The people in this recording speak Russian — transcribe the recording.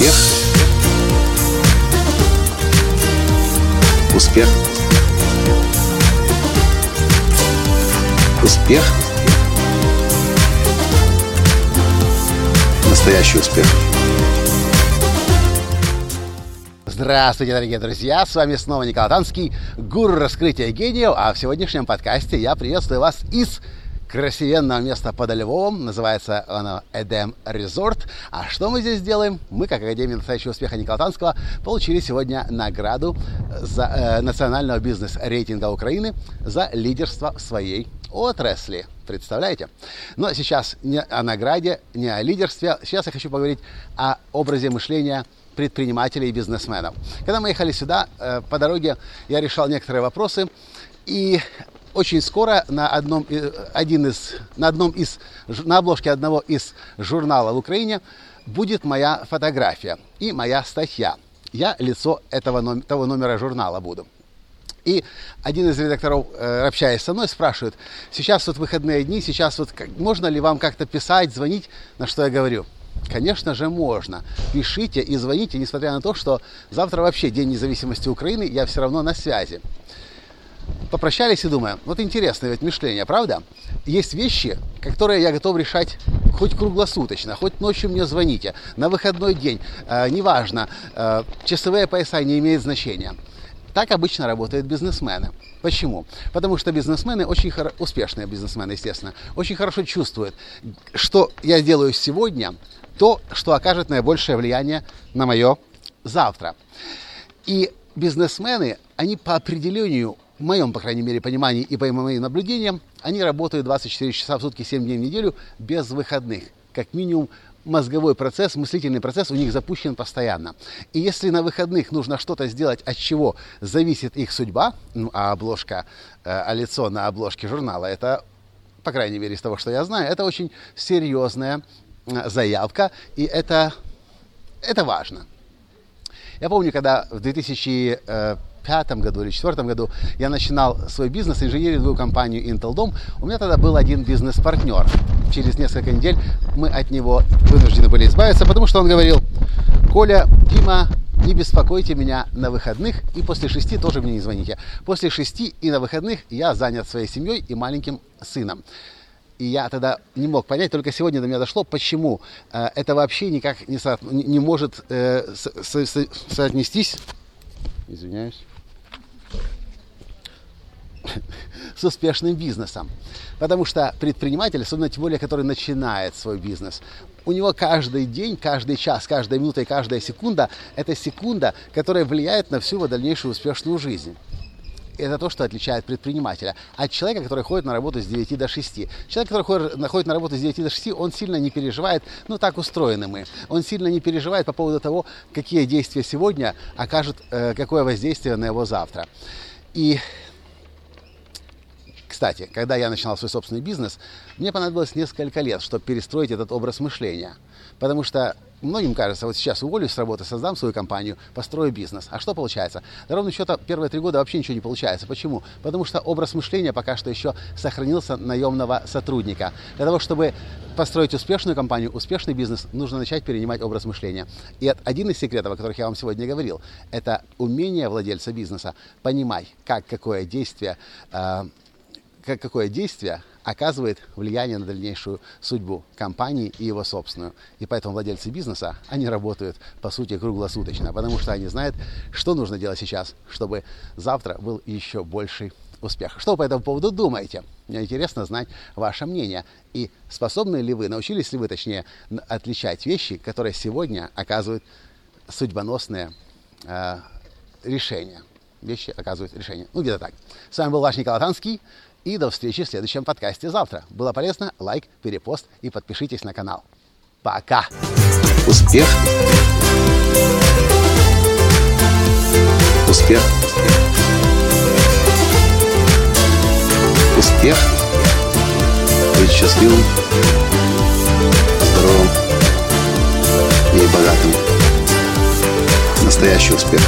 Успех. Успех. Успех. Настоящий успех. Здравствуйте, дорогие друзья! С вами снова Николай Танский, гуру раскрытия гениев, а в сегодняшнем подкасте я приветствую вас из красивенного места под Львовом. Называется оно Эдем Резорт. А что мы здесь делаем? Мы, как Академия настоящего успеха Николая Танского, получили сегодня награду за э, национального бизнес-рейтинга Украины за лидерство в своей отрасли. Представляете? Но сейчас не о награде, не о лидерстве. Сейчас я хочу поговорить о образе мышления предпринимателей и бизнесменов. Когда мы ехали сюда, э, по дороге я решал некоторые вопросы, и очень скоро на одном, один из, на, одном из, на обложке одного из журналов в Украине будет моя фотография и моя статья. Я лицо этого, того номера журнала буду. И один из редакторов, э, общаясь со мной, спрашивает, сейчас вот выходные дни, сейчас вот можно ли вам как-то писать, звонить, на что я говорю – Конечно же можно. Пишите и звоните, несмотря на то, что завтра вообще День независимости Украины, я все равно на связи. Попрощались и думаю, вот интересное ведь мышление, правда? Есть вещи, которые я готов решать хоть круглосуточно, хоть ночью мне звоните, на выходной день, э, неважно, э, часовые пояса не имеют значения. Так обычно работают бизнесмены. Почему? Потому что бизнесмены, очень хоро... успешные бизнесмены, естественно, очень хорошо чувствуют, что я делаю сегодня, то, что окажет наибольшее влияние на мое завтра. И бизнесмены, они по определению, в моем, по крайней мере, понимании и по моим наблюдениям, они работают 24 часа в сутки, 7 дней в неделю без выходных. Как минимум мозговой процесс, мыслительный процесс у них запущен постоянно. И если на выходных нужно что-то сделать, от чего зависит их судьба, ну, а обложка, э, а лицо на обложке журнала, это, по крайней мере, из того, что я знаю, это очень серьезная э, заявка, и это, это важно. Я помню, когда в 2000 пятом году или четвертом году я начинал свой бизнес, инженеринговую компанию Intel Dom. У меня тогда был один бизнес-партнер. Через несколько недель мы от него вынуждены были избавиться, потому что он говорил, Коля, Дима, не беспокойте меня на выходных и после шести тоже мне не звоните. После шести и на выходных я занят своей семьей и маленьким сыном. И я тогда не мог понять, только сегодня до меня дошло, почему э, это вообще никак не, со, не может э, со, со, соотнестись. Извиняюсь с успешным бизнесом. Потому что предприниматель, особенно тем более, который начинает свой бизнес, у него каждый день, каждый час, каждая минута и каждая секунда – это секунда, которая влияет на всю его дальнейшую успешную жизнь. Это то, что отличает предпринимателя от человека, который ходит на работу с 9 до 6. Человек, который ходит, ходит на работу с 9 до 6, он сильно не переживает, ну так устроены мы, он сильно не переживает по поводу того, какие действия сегодня окажут э, какое воздействие на его завтра. И кстати, когда я начинал свой собственный бизнес, мне понадобилось несколько лет, чтобы перестроить этот образ мышления. Потому что многим кажется, вот сейчас уволюсь с работы, создам свою компанию, построю бизнес. А что получается? Да ровно счета первые три года вообще ничего не получается. Почему? Потому что образ мышления пока что еще сохранился наемного сотрудника. Для того, чтобы построить успешную компанию, успешный бизнес, нужно начать перенимать образ мышления. И один из секретов, о которых я вам сегодня говорил, это умение владельца бизнеса понимать, как какое действие э, как, какое действие оказывает влияние на дальнейшую судьбу компании и его собственную. И поэтому владельцы бизнеса, они работают, по сути, круглосуточно, потому что они знают, что нужно делать сейчас, чтобы завтра был еще больший успех. Что вы по этому поводу думаете? Мне интересно знать ваше мнение. И способны ли вы, научились ли вы, точнее, отличать вещи, которые сегодня оказывают судьбоносные э, решения. Вещи оказывают решения. Ну, где-то так. С вами был ваш Николай Танский. И до встречи в следующем подкасте завтра. Было полезно? Лайк, перепост и подпишитесь на канал. Пока! Успех! Успех! Успех! Быть счастливым, здоровым и богатым. Настоящий успех!